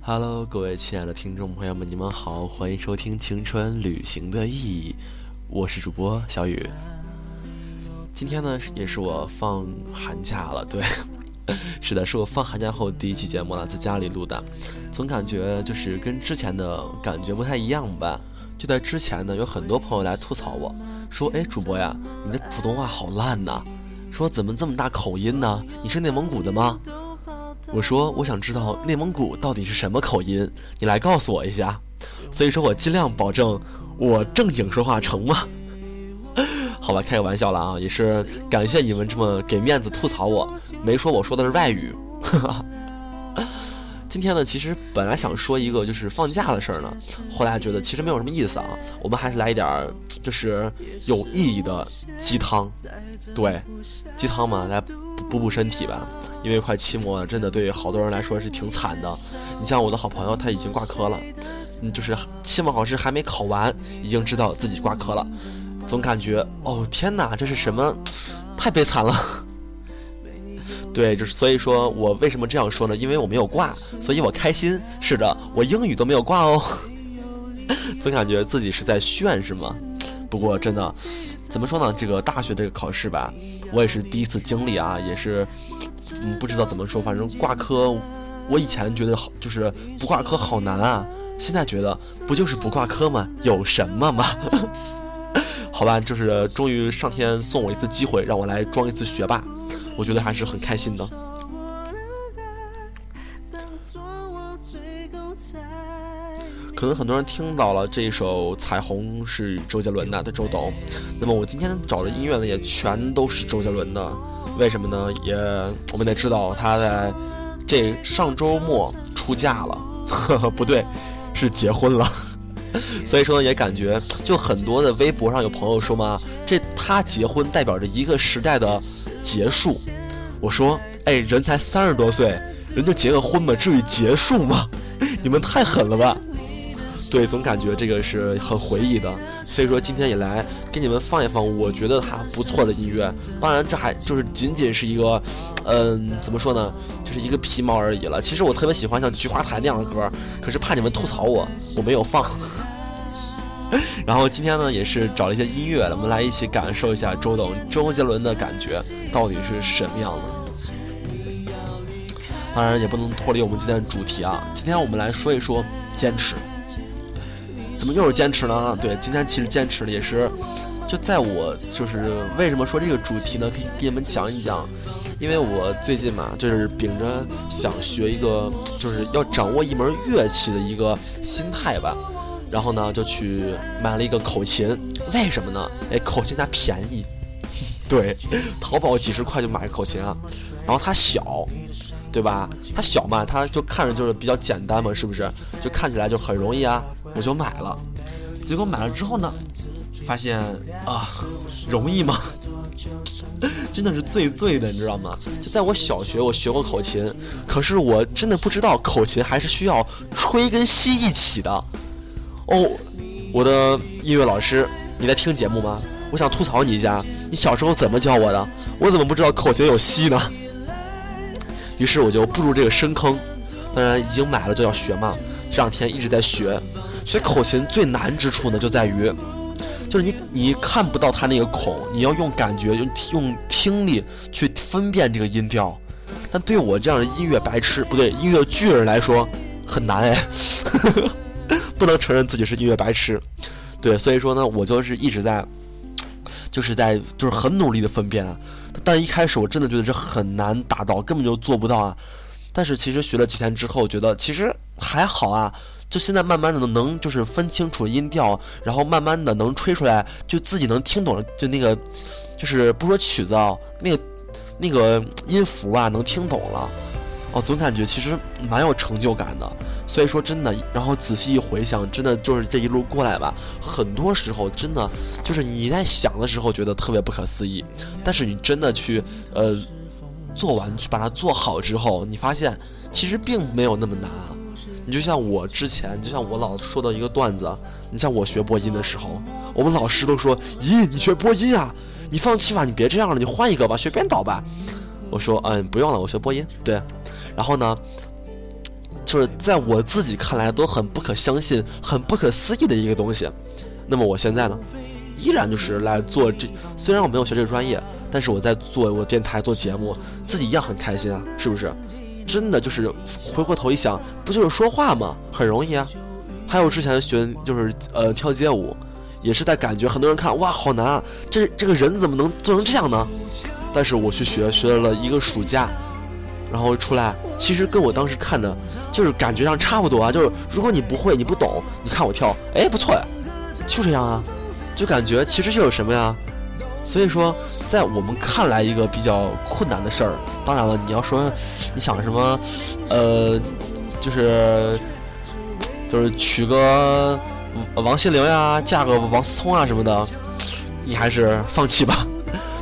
Hello，各位亲爱的听众朋友们，你们好，欢迎收听《青春旅行的意义》，我是主播小雨。今天呢，也是我放寒假了，对，是的，是我放寒假后第一期节目了，在家里录的，总感觉就是跟之前的感觉不太一样吧。就在之前呢，有很多朋友来吐槽我说：“哎，主播呀，你的普通话好烂呐，说怎么这么大口音呢？你是内蒙古的吗？”我说：“我想知道内蒙古到底是什么口音，你来告诉我一下。”所以说我尽量保证我正经说话，成吗？好吧，开个玩笑了啊，也是感谢你们这么给面子吐槽我，没说我说的是外语。今天呢，其实本来想说一个就是放假的事儿呢，后来觉得其实没有什么意思啊，我们还是来一点就是有意义的鸡汤，对，鸡汤嘛，来补补身体吧。因为快期末了，真的对好多人来说是挺惨的。你像我的好朋友，他已经挂科了，嗯，就是期末考试还没考完，已经知道自己挂科了，总感觉哦天哪，这是什么？太悲惨了。对，就是所以说我为什么这样说呢？因为我没有挂，所以我开心。是的，我英语都没有挂哦，总感觉自己是在炫，是吗？不过真的，怎么说呢？这个大学这个考试吧，我也是第一次经历啊，也是，嗯，不知道怎么说。反正挂科，我以前觉得好，就是不挂科好难啊。现在觉得不就是不挂科吗？有什么吗？好吧，就是终于上天送我一次机会，让我来装一次学霸。我觉得还是很开心的。可能很多人听到了这一首《彩虹》是周杰伦的，对周董。那么我今天找的音乐呢，也全都是周杰伦的。为什么呢？也我们得知道他在这上周末出嫁了，不对，是结婚了。所以说，也感觉就很多的微博上有朋友说嘛，这他结婚代表着一个时代的。结束，我说，哎，人才三十多岁，人就结个婚嘛，至于结束吗？你们太狠了吧！对，总感觉这个是很回忆的，所以说今天也来给你们放一放我觉得还不错的音乐。当然，这还就是仅仅是一个，嗯，怎么说呢，就是一个皮毛而已了。其实我特别喜欢像菊花台那样的歌，可是怕你们吐槽我，我没有放。然后今天呢，也是找了一些音乐，我们来一起感受一下周董、周杰伦的感觉到底是什么样的。当然也不能脱离我们今天的主题啊，今天我们来说一说坚持。怎么又是坚持呢？对，今天其实坚持的也是，就在我就是为什么说这个主题呢？可以给你们讲一讲，因为我最近嘛，就是秉着想学一个，就是要掌握一门乐器的一个心态吧。然后呢，就去买了一个口琴，为什么呢？哎，口琴它便宜，对，淘宝几十块就买个口琴啊。然后它小，对吧？它小嘛，它就看着就是比较简单嘛，是不是？就看起来就很容易啊，我就买了。结果买了之后呢，发现啊，容易吗？真的是最醉的，你知道吗？就在我小学，我学过口琴，可是我真的不知道口琴还是需要吹跟吸一起的。哦，我的音乐老师，你在听节目吗？我想吐槽你一下，你小时候怎么教我的？我怎么不知道口琴有吸呢？于是我就步入这个深坑，当然已经买了就要学嘛。这两天一直在学，学口琴最难之处呢，就在于，就是你你看不到它那个孔，你要用感觉用用听力去分辨这个音调。但对我这样的音乐白痴，不对，音乐巨人来说很难哎。不能承认自己是音乐白痴，对，所以说呢，我就是一直在，就是在就是很努力的分辨啊，但一开始我真的觉得这很难达到，根本就做不到啊。但是其实学了几天之后，觉得其实还好啊，就现在慢慢的能就是分清楚音调，然后慢慢的能吹出来，就自己能听懂了，就那个就是不说曲子啊，那个那个音符啊，能听懂了。哦，总感觉其实蛮有成就感的，所以说真的，然后仔细一回想，真的就是这一路过来吧，很多时候真的就是你在想的时候觉得特别不可思议，但是你真的去呃做完去把它做好之后，你发现其实并没有那么难啊。你就像我之前，就像我老说的一个段子，你像我学播音的时候，我们老师都说，咦，你学播音啊？你放弃吧，你别这样了，你换一个吧，学编导吧。我说，嗯，不用了，我学播音。对。然后呢，就是在我自己看来都很不可相信、很不可思议的一个东西。那么我现在呢，依然就是来做这，虽然我没有学这个专业，但是我在做我电台做节目，自己一样很开心啊，是不是？真的就是回过头一想，不就是说话吗？很容易啊。还有之前学就是呃跳街舞，也是在感觉很多人看哇好难啊，这这个人怎么能做成这样呢？但是我去学学了一个暑假，然后出来，其实跟我当时看的，就是感觉上差不多啊。就是如果你不会，你不懂，你看我跳，哎不错呀，就这样啊，就感觉其实就有什么呀。所以说，在我们看来一个比较困难的事儿，当然了，你要说你想什么，呃，就是。就是娶个王心凌呀，嫁个王思聪啊什么的，你还是放弃吧。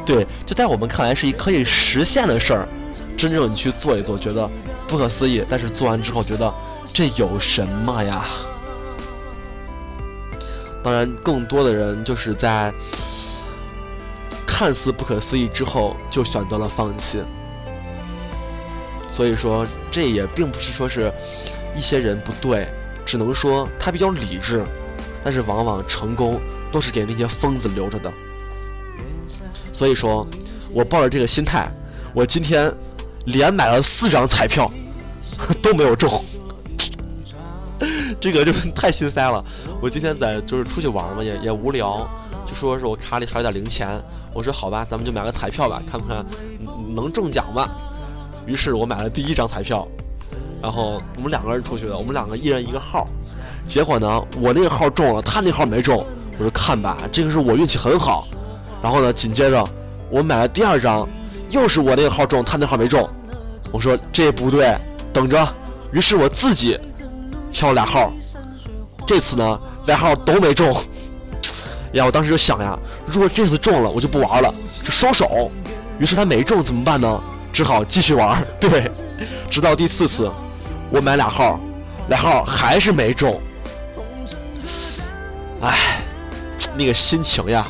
对，就在我们看来是一可以实现的事儿，真正你去做一做，觉得不可思议。但是做完之后，觉得这有什么呀？当然，更多的人就是在看似不可思议之后，就选择了放弃。所以说，这也并不是说是一些人不对。只能说他比较理智，但是往往成功都是给那些疯子留着的。所以说，我抱着这个心态，我今天连买了四张彩票，都没有中。这个就是太心塞了。我今天在就是出去玩嘛，也也无聊，就说是我卡里还有点零钱，我说好吧，咱们就买个彩票吧，看看能中奖吧。于是我买了第一张彩票。然后我们两个人出去的，我们两个一人一个号，结果呢，我那个号中了，他那号没中。我说看吧，这个是我运气很好。然后呢，紧接着我买了第二张，又是我那个号中，他那号没中。我说这不对，等着。于是我自己挑俩号，这次呢，俩号都没中。呀，我当时就想呀，如果这次中了，我就不玩了，就收手。于是他没中怎么办呢？只好继续玩。对，直到第四次。我买俩号，俩号还是没中。唉，那个心情呀！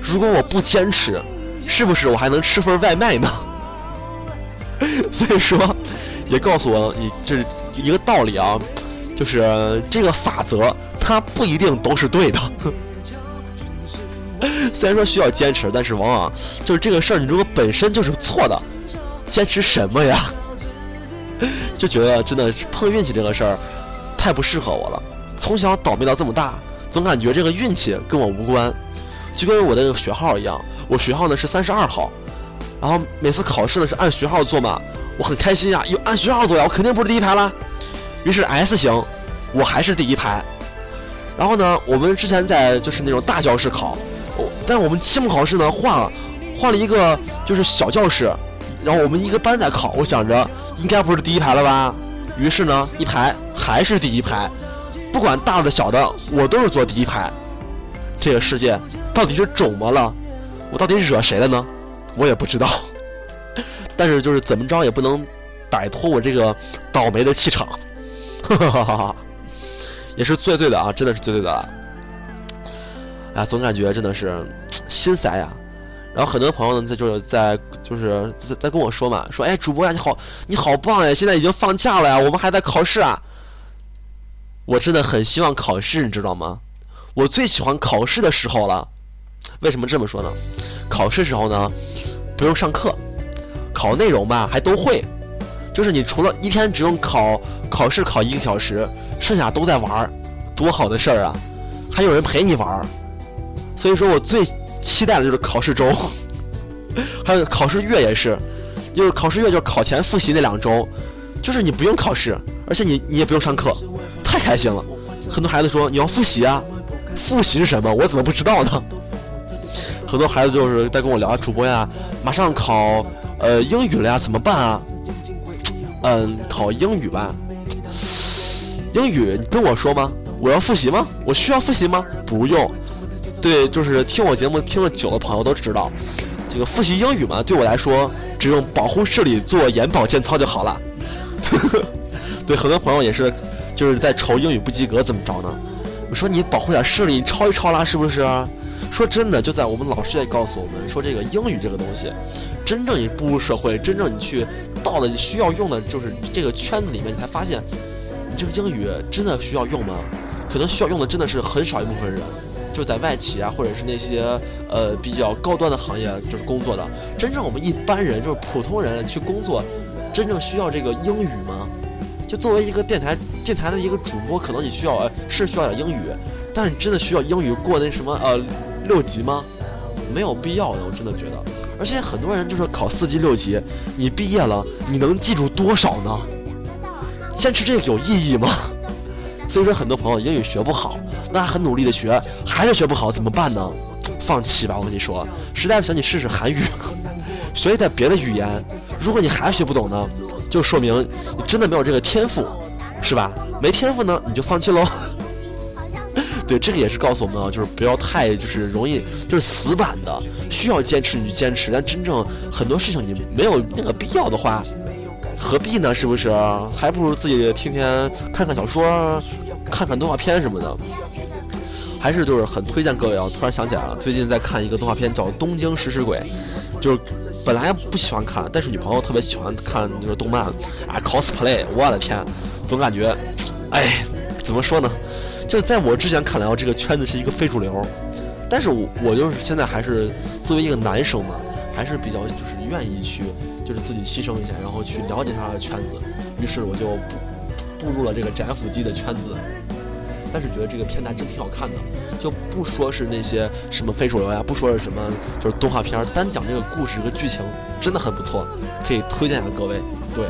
如果我不坚持，是不是我还能吃份外卖呢？所以说，也告诉我你这一个道理啊，就是这个法则它不一定都是对的。虽然说需要坚持，但是往往就是这个事儿，你如果本身就是错的，坚持什么呀？就觉得真的碰运气这个事儿，太不适合我了。从小倒霉到这么大，总感觉这个运气跟我无关。就跟我的学号一样，我学号呢是三十二号，然后每次考试呢是按学号坐嘛，我很开心呀，又按学号坐呀，我肯定不是第一排啦。于是 S 型，我还是第一排。然后呢，我们之前在就是那种大教室考，但我们期末考试呢换了，换了一个就是小教室。然后我们一个班在考，我想着应该不是第一排了吧，于是呢一排还是第一排，不管大的小的，我都是坐第一排。这个世界到底是肿么了？我到底惹谁了呢？我也不知道。但是就是怎么着也不能摆脱我这个倒霉的气场，哈哈哈哈也是醉醉的啊，真的是醉醉的了。哎，总感觉真的是心塞呀。然后很多朋友呢，在就是在就是在在跟我说嘛，说哎，主播呀，你好，你好棒呀！现在已经放假了呀，我们还在考试啊。我真的很希望考试，你知道吗？我最喜欢考试的时候了。为什么这么说呢？考试时候呢，不用上课，考内容吧还都会，就是你除了一天只用考考试考一个小时，剩下都在玩儿，多好的事儿啊！还有人陪你玩儿，所以说我最。期待的就是考试周，还有考试月也是，就是考试月就是考前复习那两周，就是你不用考试，而且你你也不用上课，太开心了。很多孩子说你要复习啊，复习是什么？我怎么不知道呢？很多孩子就是在跟我聊主播呀，马上考呃英语了呀，怎么办啊？嗯，考英语吧。英语你跟我说吗？我要复习吗？我需要复习吗？不用。对，就是听我节目听了久的朋友都知道，这个复习英语嘛，对我来说只用保护视力做眼保健操就好了。对，很多朋友也是，就是在愁英语不及格怎么着呢？我说你保护点视力，你抄一抄啦，是不是？说真的，就在我们老师也告诉我们说，这个英语这个东西，真正你步入社会，真正你去到了你需要用的，就是这个圈子里面，你才发现你这个英语真的需要用吗？可能需要用的真的是很少一部分人，就在外企啊，或者是那些呃比较高端的行业就是工作的。真正我们一般人就是普通人去工作，真正需要这个英语吗？就作为一个电台电台的一个主播，可能你需要呃是需要点英语，但是你真的需要英语过那什么呃六级吗？没有必要的，我真的觉得。而且很多人就是考四级六级，你毕业了，你能记住多少呢？坚持这个有意义吗？所以说，很多朋友英语学不好，那很努力的学，还是学不好，怎么办呢？放弃吧，我跟你说，实在不行你试试韩语，学一点别的语言。如果你还学不懂呢，就说明你真的没有这个天赋，是吧？没天赋呢，你就放弃喽。对，这个也是告诉我们啊，就是不要太就是容易就是死板的，需要坚持你就坚持，但真正很多事情你没有那个必要的话。何必呢？是不是？还不如自己天天看看小说，看看动画片什么的。还是就是很推荐各位啊！突然想起来了，最近在看一个动画片叫《东京食尸鬼》，就是本来不喜欢看，但是女朋友特别喜欢看那个动漫啊，cosplay，我的天，总感觉，哎，怎么说呢？就在我之前看来啊，这个圈子是一个非主流，但是我我就是现在还是作为一个男生嘛，还是比较就是愿意去。就是自己牺牲一下，然后去了解他的圈子，于是我就步入了这个宅腐机的圈子。但是觉得这个片还真挺好看的，就不说是那些什么非主流呀，不说是什么就是动画片，单讲这个故事和剧情真的很不错，可以推荐给各位。对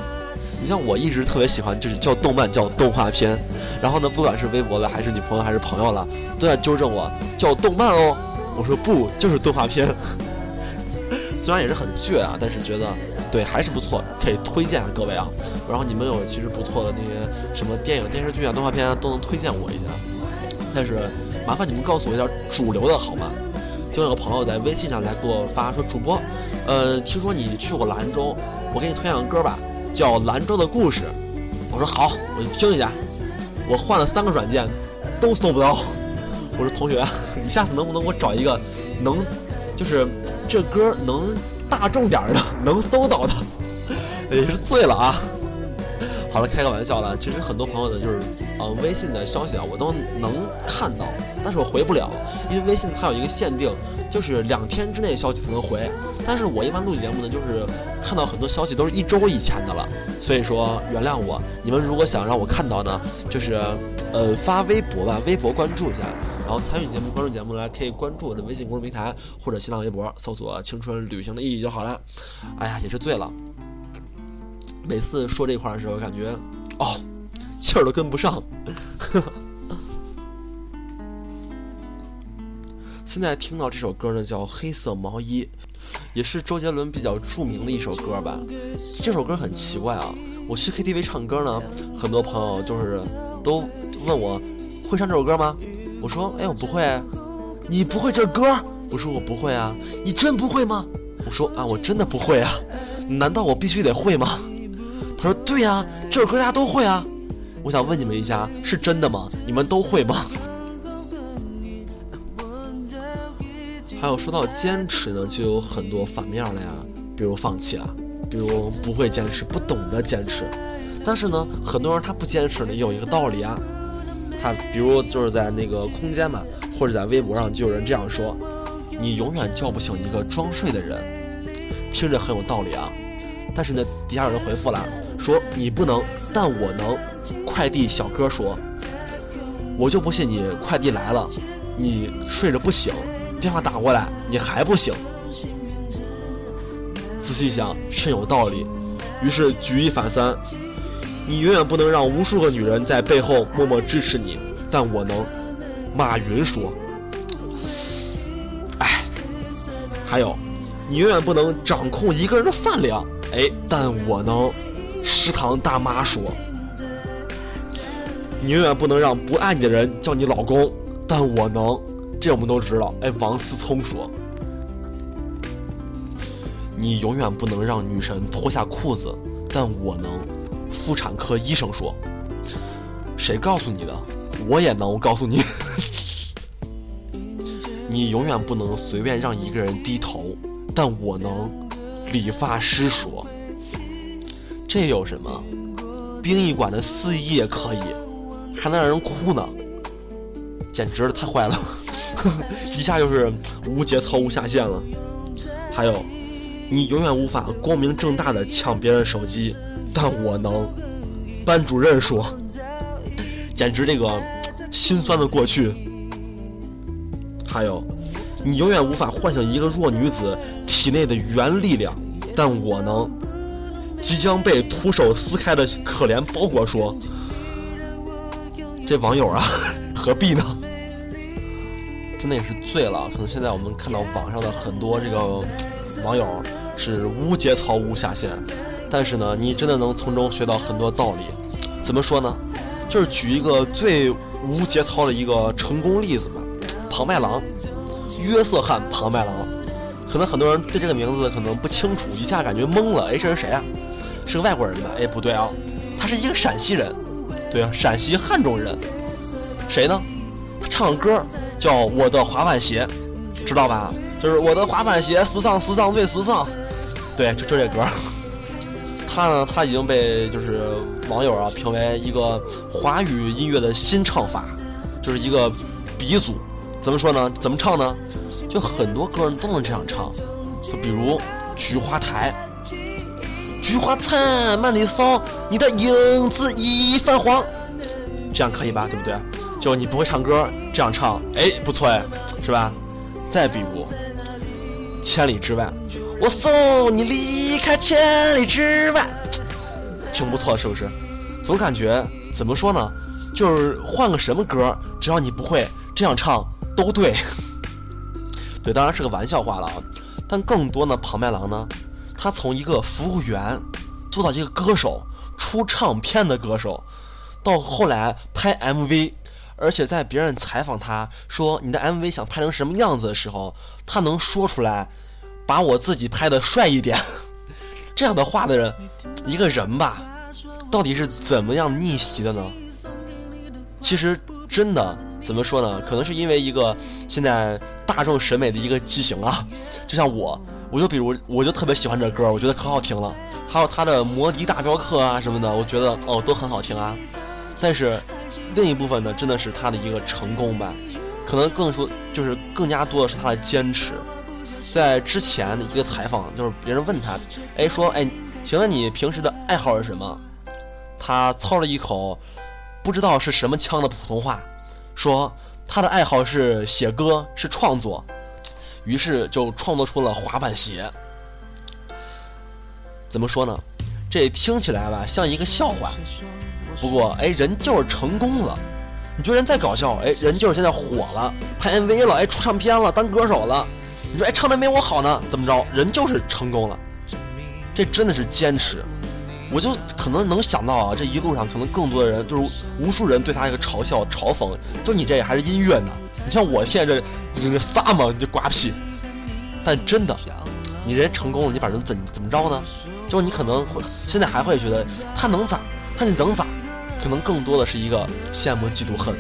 你像我一直特别喜欢，就是叫动漫叫动画片，然后呢，不管是微博的还是女朋友还是朋友了，都在纠正我叫动漫哦。我说不，就是动画片。虽然也是很倔啊，但是觉得。对，还是不错，可以推荐各位啊。然后你们有其实不错的那些什么电影、电视剧啊、动画片啊，都能推荐我一下。但是麻烦你们告诉我一点主流的好吗？就有个朋友在微信上来给我发说，主播，呃，听说你去过兰州，我给你推荐个歌吧，叫《兰州的故事》。我说好，我去听一下。我换了三个软件，都搜不到。我说同学，你下次能不能给我找一个能，就是这歌能。大众点的能搜到的，也是醉了啊！好了，开个玩笑了。其实很多朋友呢就是，嗯，微信的消息啊，我都能看到，但是我回不了，因为微信它有一个限定，就是两天之内消息才能回。但是我一般录节目呢，就是看到很多消息都是一周以前的了，所以说原谅我。你们如果想让我看到呢，就是呃发微博吧，微博关注一下。然后参与节目、关注节目来，可以关注我的微信公众平台或者新浪微博，搜索“青春旅行的意义”就好了。哎呀，也是醉了。每次说这块的时候，感觉哦，气儿都跟不上。现在听到这首歌呢，叫《黑色毛衣》，也是周杰伦比较著名的一首歌吧。这首歌很奇怪啊，我去 KTV 唱歌呢，很多朋友就是都问我会唱这首歌吗？我说，哎，我不会，你不会这歌？我说我不会啊，你真不会吗？我说啊，我真的不会啊，难道我必须得会吗？他说对呀，这首歌大家都会啊。我想问你们一下，是真的吗？你们都会吗？还有说到坚持呢，就有很多反面了呀，比如放弃啊，比如不会坚持，不懂得坚持。但是呢，很多人他不坚持呢，也有一个道理啊。他比如就是在那个空间嘛，或者在微博上就有人这样说：“你永远叫不醒一个装睡的人。”听着很有道理啊。但是呢，底下有人回复了，说：“你不能，但我能。”快递小哥说：“我就不信你快递来了，你睡着不醒，电话打过来你还不醒。”仔细想，甚有道理。于是举一反三。你永远不能让无数个女人在背后默默支持你，但我能。马云说：“哎，还有，你永远不能掌控一个人的饭量，哎，但我能。”食堂大妈说：“你永远不能让不爱你的人叫你老公，但我能。”这我们都知道。哎，王思聪说：“你永远不能让女神脱下裤子，但我能。”妇产科医生说：“谁告诉你的？我也能我告诉你。你永远不能随便让一个人低头，但我能。”理发师说：“这有什么？殡仪馆的司仪也可以，还能让人哭呢，简直了太坏了，呵 一下就是无节操无下限了。还有，你永远无法光明正大的抢别人手机，但我能。班主任说，简直这个心酸的过去。还有，你永远无法唤醒一个弱女子体内的原力量，但我能。即将被徒手撕开的可怜包裹说：“这网友啊，何必呢？真的也是醉了。可能现在我们看到网上的很多这个网友是无节操无下限，但是呢，你真的能从中学到很多道理。怎么说呢？就是举一个最无节操的一个成功例子吧。庞麦郎，约瑟汉·庞麦郎。可能很多人对这个名字可能不清楚，一下感觉懵了。哎，这是谁啊？”是个外国人吧？哎，不对啊，他是一个陕西人，对啊，陕西汉中人。谁呢？唱歌叫《我的滑板鞋》，知道吧？就是我的滑板鞋，时尚时尚最时尚。对，就就这歌。他呢，他已经被就是网友啊评为一个华语音乐的新唱法，就是一个鼻祖。怎么说呢？怎么唱呢？就很多歌人都能这样唱，就比如《菊花台》。菊花残，满地扫，你的影子已泛黄。这样可以吧？对不对？就你不会唱歌，这样唱，哎，不错哎，是吧？再比如，千里之外，我送你离开千里之外，挺不错，是不是？总感觉怎么说呢？就是换个什么歌，只要你不会这样唱，都对。对，当然是个玩笑话了啊。但更多呢，庞麦郎呢？他从一个服务员做到一个歌手，出唱片的歌手，到后来拍 MV，而且在别人采访他说你的 MV 想拍成什么样子的时候，他能说出来，把我自己拍的帅一点，这样的话的人，一个人吧，到底是怎么样逆袭的呢？其实真的怎么说呢？可能是因为一个现在大众审美的一个畸形啊，就像我。我就比如，我就特别喜欢这歌，我觉得可好听了。还有他的《摩的大镖客》啊什么的，我觉得哦都很好听啊。但是另一部分呢，真的是他的一个成功吧，可能更说就是更加多的是他的坚持。在之前的一个采访，就是别人问他，哎说，哎，请问你平时的爱好是什么？他操了一口不知道是什么腔的普通话，说他的爱好是写歌，是创作。于是就创作出了滑板鞋。怎么说呢？这听起来吧像一个笑话。不过哎，人就是成功了。你觉得人再搞笑，哎，人就是现在火了，拍 MV 了，哎，出唱片了，当歌手了。你说哎，唱的没我好呢？怎么着？人就是成功了。这真的是坚持。我就可能能想到啊，这一路上可能更多的人就是无数人对他一个嘲笑、嘲讽。就你这还是音乐呢？你像我现在这。这撒嘛，你就瓜皮。但真的，你人成功了，你把人怎怎么着呢？就是你可能会现在还会觉得他能咋？他能咋？可能更多的是一个羡慕、嫉妒、恨。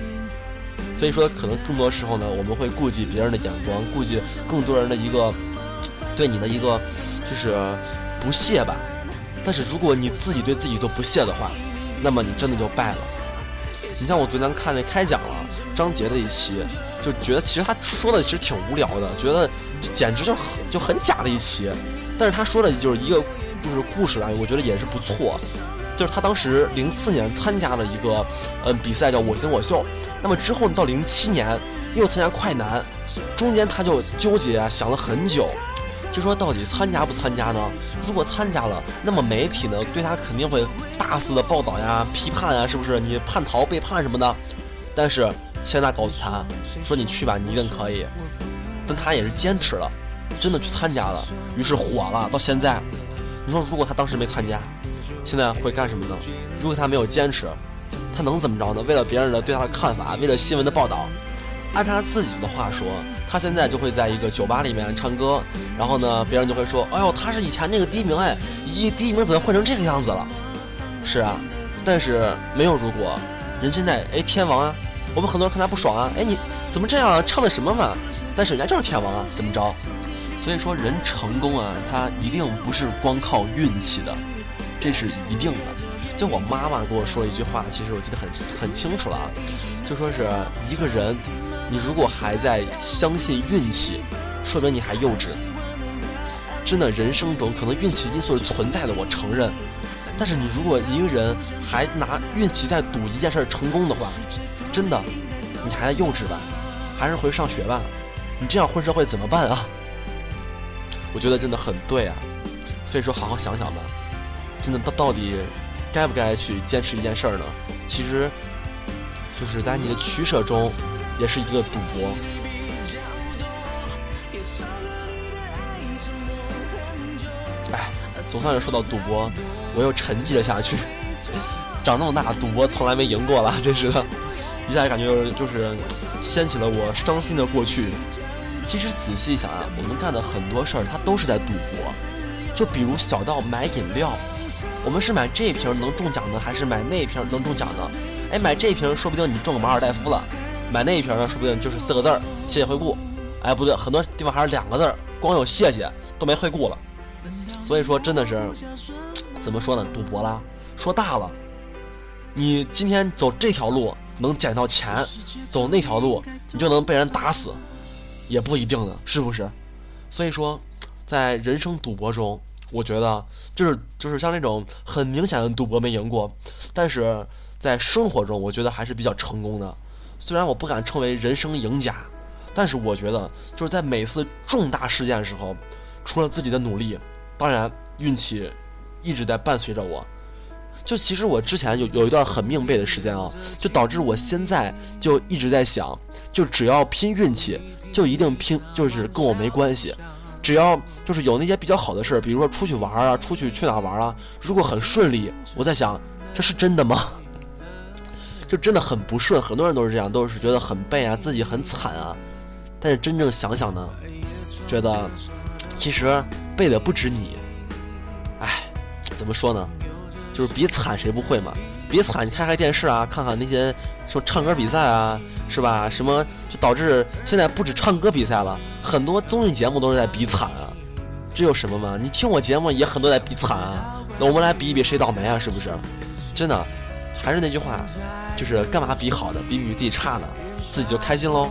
所以说，可能更多时候呢，我们会顾及别人的眼光，顾及更多人的一个对你的一个就是不屑吧。但是如果你自己对自己都不屑的话，那么你真的就败了。你像我昨天看那开讲了张杰的一期。就觉得其实他说的其实挺无聊的，觉得简直就很就很假的一期，但是他说的就是一个就是故事啊，我觉得也是不错。就是他当时零四年参加了一个嗯比赛叫我行我秀，那么之后到零七年又参加快男，中间他就纠结啊想了很久，就说到底参加不参加呢？如果参加了，那么媒体呢对他肯定会大肆的报道呀、批判啊，是不是？你叛逃、背叛什么的，但是。现在告诉他，说你去吧，你一定可以。但他也是坚持了，真的去参加了，于是火了。到现在，你说如果他当时没参加，现在会干什么呢？如果他没有坚持，他能怎么着呢？为了别人的对他的看法，为了新闻的报道，按他自己的话说，他现在就会在一个酒吧里面唱歌，然后呢，别人就会说：“哎呦，他是以前那个第一名哎，一第一名怎么混成这个样子了？”是啊，但是没有如果，人现在哎天王啊。我们很多人看他不爽啊！哎，你怎么这样啊？唱的什么嘛？但是人家就是天王啊，怎么着？所以说人成功啊，他一定不是光靠运气的，这是一定的。就我妈妈跟我说了一句话，其实我记得很很清楚了啊，就说是一个人，你如果还在相信运气，说明你还幼稚。真的，人生中可能运气因素是存在的，我承认。但是你如果一个人还拿运气在赌一件事成功的话，真的，你还在幼稚吧？还是回去上学吧？你这样混社会怎么办啊？我觉得真的很对啊。所以说，好好想想吧。真的，到到底该不该去坚持一件事儿呢？其实，就是在你的取舍中，也是一个赌博。哎，总算是说到赌博。我又沉寂了下去。长那么大，赌博从来没赢过了，真是的，一下感觉就是掀起了我伤心的过去。其实仔细一想啊，我们干的很多事儿，它都是在赌博。就比如小到买饮料，我们是买这瓶能中奖呢，还是买那瓶能中奖呢？哎，买这瓶说不定你中个马尔代夫了，买那一瓶呢，说不定就是四个字儿“谢谢惠顾”。哎，不对，很多地方还是两个字儿，光有谢谢都没惠顾了。所以说，真的是。怎么说呢？赌博啦，说大了，你今天走这条路能捡到钱，走那条路你就能被人打死，也不一定的，是不是？所以说，在人生赌博中，我觉得就是就是像那种很明显的赌博没赢过，但是在生活中，我觉得还是比较成功的。虽然我不敢称为人生赢家，但是我觉得就是在每次重大事件的时候，除了自己的努力，当然运气。一直在伴随着我，就其实我之前有有一段很命背的时间啊，就导致我现在就一直在想，就只要拼运气，就一定拼，就是跟我没关系。只要就是有那些比较好的事儿，比如说出去玩啊，出去去哪玩啊，如果很顺利，我在想，这是真的吗？就真的很不顺，很多人都是这样，都是觉得很背啊，自己很惨啊。但是真正想想呢，觉得其实背的不止你。哎怎么说呢？就是比惨谁不会嘛？比惨，你开开电视啊，看看那些说唱歌比赛啊，是吧？什么就导致现在不止唱歌比赛了，很多综艺节目都是在比惨啊。这有什么嘛？你听我节目也很多在比惨啊。那我们来比一比谁倒霉啊？是不是？真的，还是那句话，就是干嘛比好的，比比自己差的，自己就开心喽。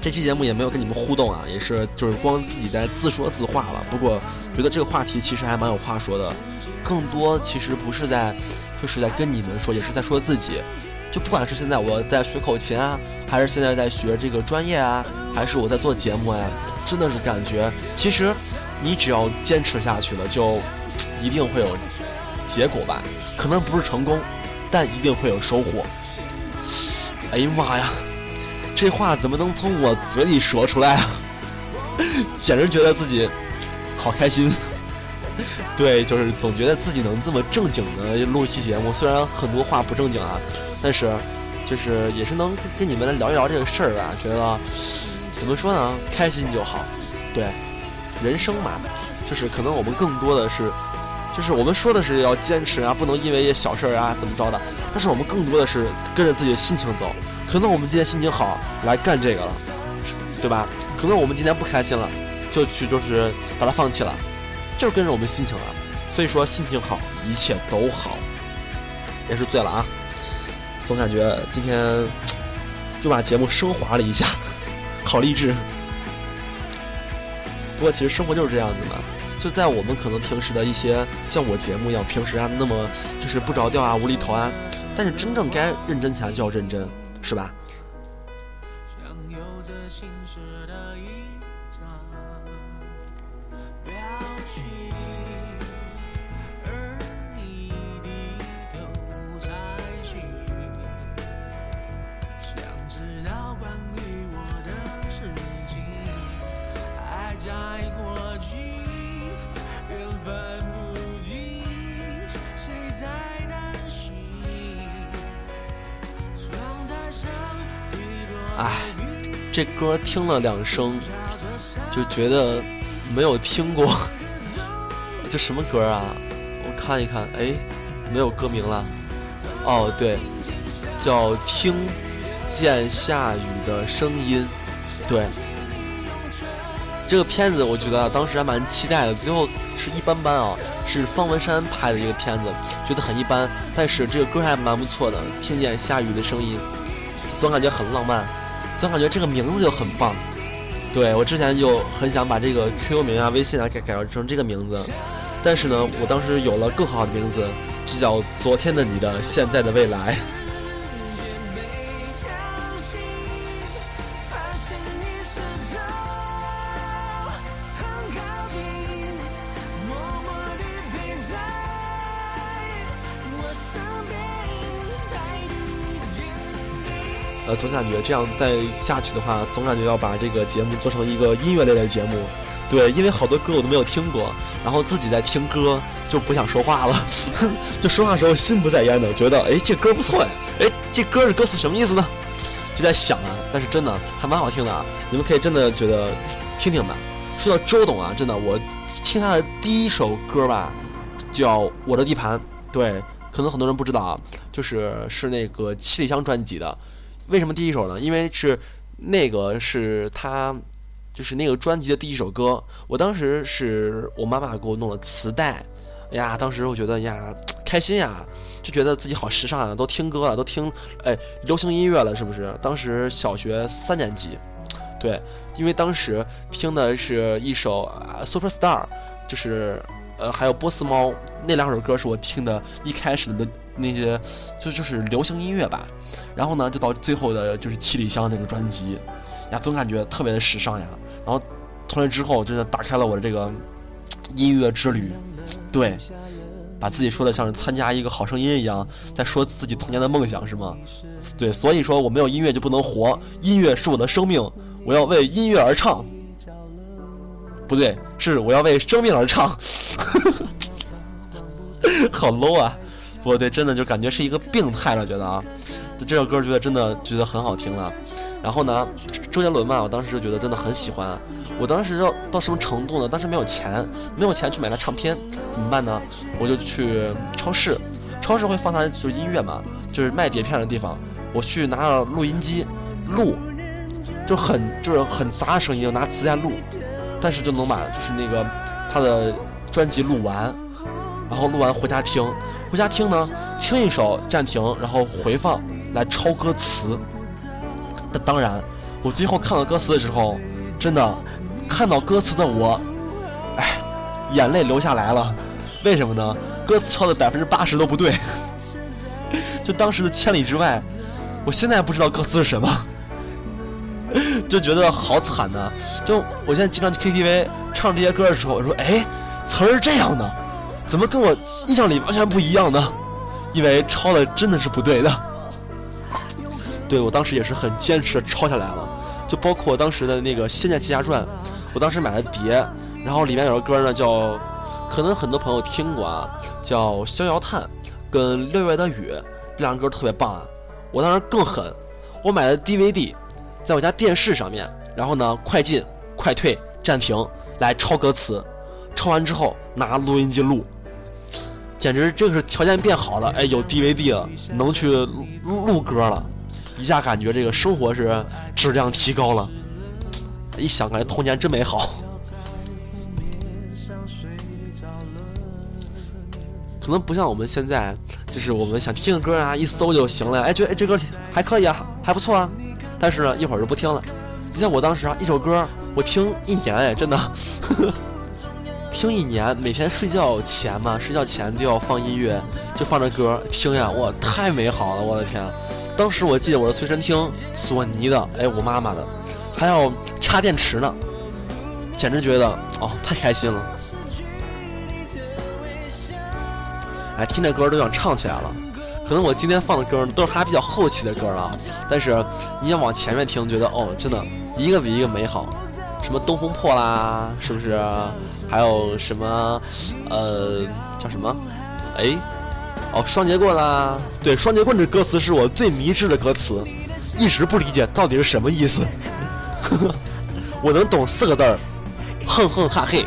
这期节目也没有跟你们互动啊，也是就是光自己在自说自话了。不过觉得这个话题其实还蛮有话说的，更多其实不是在，就是在跟你们说，也是在说自己。就不管是现在我在学口琴啊，还是现在在学这个专业啊，还是我在做节目呀，真的是感觉，其实你只要坚持下去了，就一定会有结果吧。可能不是成功，但一定会有收获。哎呀妈呀！这话怎么能从我嘴里说出来啊？简直觉得自己好开心。对，就是总觉得自己能这么正经的录一期节目，虽然很多话不正经啊，但是就是也是能跟你们来聊一聊这个事儿吧。觉得怎么说呢？开心就好。对，人生嘛，就是可能我们更多的是，就是我们说的是要坚持啊，不能因为一些小事儿啊怎么着的，但是我们更多的是跟着自己的心情走。可能我们今天心情好来干这个了，对吧？可能我们今天不开心了，就去就是把它放弃了，就是跟着我们心情了。所以说心情好，一切都好。也是醉了啊，总感觉今天就把节目升华了一下，好励志。不过其实生活就是这样子的，就在我们可能平时的一些像我节目一样，平时啊那么就是不着调啊、无厘头啊，但是真正该认真起来就要认真。是吧？这歌听了两声，就觉得没有听过。这什么歌啊？我看一看，哎，没有歌名了。哦，对，叫《听见下雨的声音》。对，这个片子我觉得当时还蛮期待的，最后是一般般啊，是方文山拍的一个片子，觉得很一般。但是这个歌还蛮不错的，听见下雨的声音，总感觉很浪漫，总感觉这个名字就很棒。对我之前就很想把这个 QQ 名啊、微信啊改改成这个名字，但是呢，我当时有了更好的名字，就叫昨天的你的现在的未来。总感觉这样再下去的话，总感觉要把这个节目做成一个音乐类的节目。对，因为好多歌我都没有听过，然后自己在听歌就不想说话了，就说话的时候心不在焉的，觉得哎这歌不错呀，哎这歌的歌词什么意思呢？就在想啊，但是真的还蛮好听的啊，你们可以真的觉得听听吧。说到周董啊，真的我听他的第一首歌吧，叫《我的地盘》，对，可能很多人不知道啊，就是是那个七里香专辑的。为什么第一首呢？因为是那个是他，就是那个专辑的第一首歌。我当时是我妈妈给我弄了磁带，哎呀，当时我觉得呀开心呀，就觉得自己好时尚啊，都听歌了，都听哎流行音乐了，是不是？当时小学三年级，对，因为当时听的是一首《Super Star》，就是呃还有波斯猫那两首歌是我听的一开始的。那些就就是流行音乐吧，然后呢，就到最后的就是七里香那个专辑，呀，总感觉特别的时尚呀。然后从那之后，真的打开了我的这个音乐之旅。对，把自己说的像是参加一个好声音一样，在说自己童年的梦想是吗？对，所以说我没有音乐就不能活，音乐是我的生命，我要为音乐而唱。不对，是我要为生命而唱。好 low 啊！不对，真的就感觉是一个病态了，觉得啊，这首歌觉得真的觉得很好听了。然后呢，周杰伦嘛，我当时就觉得真的很喜欢。我当时到到什么程度呢？当时没有钱，没有钱去买他唱片，怎么办呢？我就去超市，超市会放他就是音乐嘛，就是卖碟片的地方。我去拿了录音机录，就很就是很杂的声音，拿磁带录，但是就能把就是那个他的专辑录完，然后录完回家听。回家听呢，听一首暂停，然后回放来抄歌词。那当然，我最后看到歌词的时候，真的看到歌词的我，哎，眼泪流下来了。为什么呢？歌词抄的百分之八十都不对。就当时的千里之外，我现在不知道歌词是什么，就觉得好惨呐。就我现在经常去 KTV 唱这些歌的时候，我说，哎，词儿是这样的。怎么跟我印象里完全不一样呢？因为抄的真的是不对的。对我当时也是很坚持的抄下来了，就包括当时的那个《仙剑奇侠传》，我当时买的碟，然后里面有个歌呢叫，可能很多朋友听过啊，叫《逍遥叹》跟《六月的雨》，这两个歌特别棒啊。我当时更狠，我买的 DVD，在我家电视上面，然后呢快进、快退、暂停来抄歌词，抄完之后拿录音机录。简直这个是条件变好了，哎，有 DVD 了，能去录录歌了，一下感觉这个生活是质量提高了，一想感觉童年真美好。可能不像我们现在，就是我们想听个歌啊，一搜就行了，哎，觉得哎这歌还可以啊，还不错啊，但是呢一会儿就不听了。就像我当时啊，一首歌我听一年，哎，真的。听一年，每天睡觉前嘛，睡觉前就要放音乐，就放着歌听呀，哇，太美好了，我的天！当时我记得我的随身听，索尼的，哎，我妈妈的，还要插电池呢，简直觉得哦，太开心了！哎，听这歌都想唱起来了。可能我今天放的歌都是他比较后期的歌啊，但是你要往前面听，觉得哦，真的一个比一个美好。什么东风破啦，是不是？还有什么，呃，叫什么？哎，哦，双截棍啦。对，双截棍这歌词是我最迷之的歌词，一直不理解到底是什么意思。呵 呵我能懂四个字儿，哼哼哈嘿。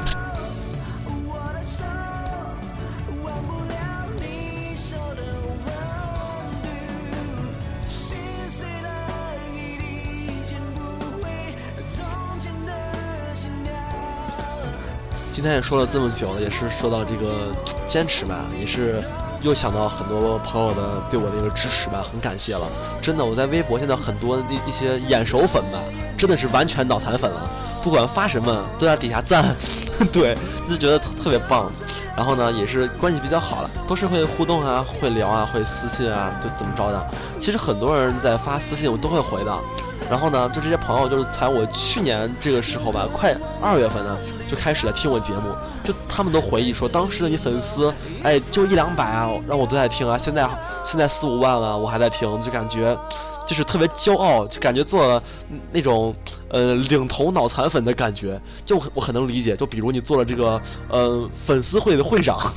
今天也说了这么久了，也是说到这个坚持吧，也是又想到很多朋友的对我的一个支持吧，很感谢了。真的，我在微博现在很多的一些眼熟粉吧，真的是完全脑残粉了，不管发什么都在底下赞，对，就觉得特特别棒。然后呢，也是关系比较好了，都是会互动啊，会聊啊，会私信啊，就怎么着的。其实很多人在发私信，我都会回的。然后呢，就这些朋友，就是才我去年这个时候吧，快二月份呢，就开始来听我节目。就他们都回忆说，当时的你粉丝，哎，就一两百啊，让我都在听啊。现在现在四五万了，我还在听，就感觉就是特别骄傲，就感觉做了那种呃领头脑残粉的感觉。就我很能理解，就比如你做了这个呃粉丝会的会长，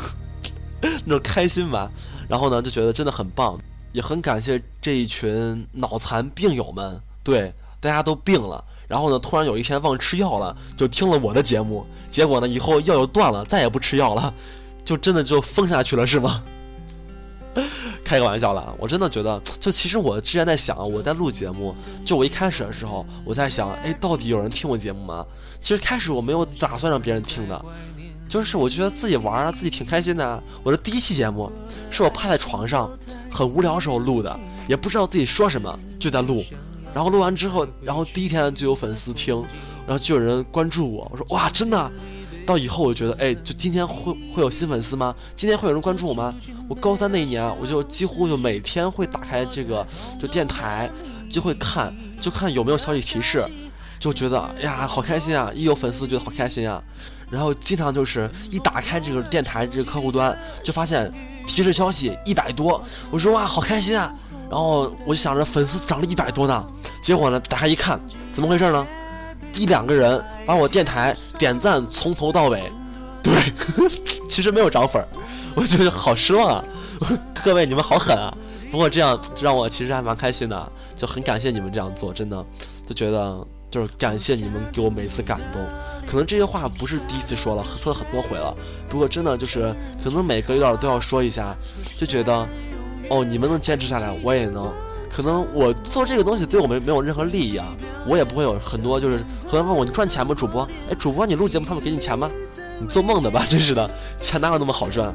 那种开心吧。然后呢，就觉得真的很棒，也很感谢这一群脑残病友们。对，大家都病了，然后呢，突然有一天忘吃药了，就听了我的节目，结果呢，以后药又断了，再也不吃药了，就真的就疯下去了，是吗？开个玩笑了，我真的觉得，就其实我之前在想，我在录节目，就我一开始的时候，我在想，哎，到底有人听我节目吗？其实开始我没有打算让别人听的，就是我觉得自己玩啊，自己挺开心的。我的第一期节目，是我趴在床上，很无聊时候录的，也不知道自己说什么，就在录。然后录完之后，然后第一天就有粉丝听，然后就有人关注我。我说哇，真的！到以后我就觉得，哎，就今天会会有新粉丝吗？今天会有人关注我吗？我高三那一年，我就几乎就每天会打开这个就电台，就会看，就看有没有消息提示，就觉得哎呀，好开心啊！一有粉丝，觉得好开心啊。然后经常就是一打开这个电台这个客户端，就发现提示消息一百多，我说哇，好开心啊！然后我就想着粉丝涨了一百多呢，结果呢，打开一看，怎么回事呢？一两个人把我电台点赞从头到尾，对，其实没有涨粉，我觉得好失望啊！各位你们好狠啊！不过这样让我其实还蛮开心的，就很感谢你们这样做，真的就觉得就是感谢你们给我每次感动。可能这些话不是第一次说了，说了很多回了，不过真的就是可能每隔一段都要说一下，就觉得。哦，你们能坚持下来，我也能。可能我做这个东西对我们没有任何利益啊，我也不会有很多。就是很多人问我，你赚钱吗？主播？哎，主播，你录节目他们给你钱吗？你做梦的吧，真是的，钱哪有那么好赚？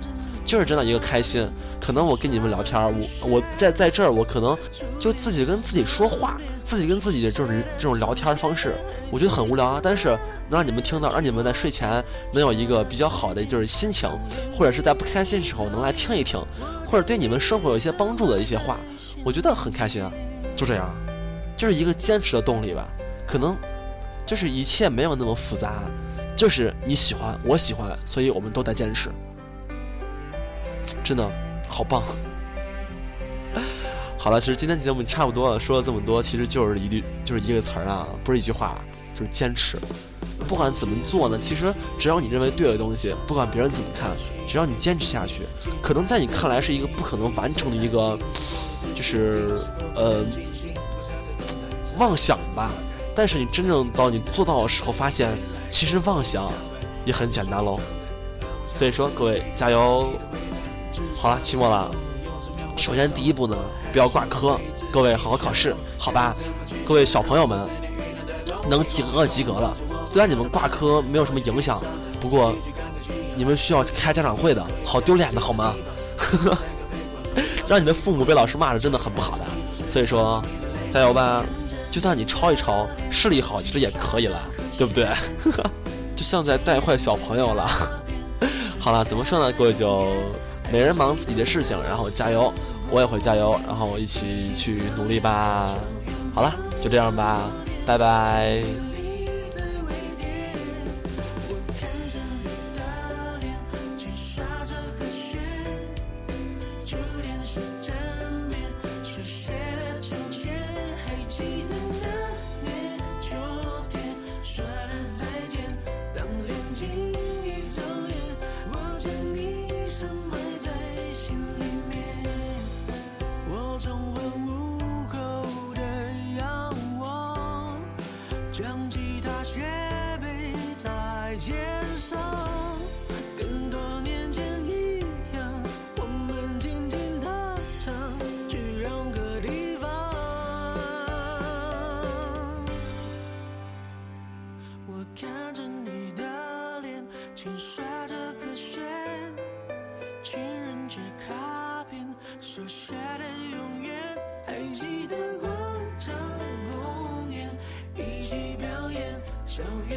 就是真的一个开心。可能我跟你们聊天，我我在在这儿，我可能就自己跟自己说话，自己跟自己的就是这种聊天方式，我觉得很无聊啊。但是能让你们听到，让你们在睡前能有一个比较好的就是心情，或者是在不开心时候能来听一听。或者对你们生活有一些帮助的一些话，我觉得很开心啊，就这样，就是一个坚持的动力吧。可能就是一切没有那么复杂，就是你喜欢，我喜欢，所以我们都在坚持。真的好棒。好了，其实今天节目差不多了，说了这么多，其实就是一句，就是一个词儿啊，不是一句话，就是坚持。不管怎么做呢，其实只要你认为对的东西，不管别人怎么看，只要你坚持下去，可能在你看来是一个不可能完成的一个，就是呃妄想吧。但是你真正到你做到的时候，发现其实妄想也很简单喽。所以说，各位加油！好了，期末了，首先第一步呢，不要挂科，各位好好考试，好吧？各位小朋友们，能及格及格了。虽然你们挂科没有什么影响，不过你们需要开家长会的，好丢脸的好吗？让你的父母被老师骂着真的很不好的，所以说加油吧！就算你抄一抄，视力好其实也可以了，对不对？就像在带坏小朋友了。好了，怎么说呢？各位就每人忙自己的事情，然后加油，我也会加油，然后一起去努力吧。好了，就这样吧，拜拜。show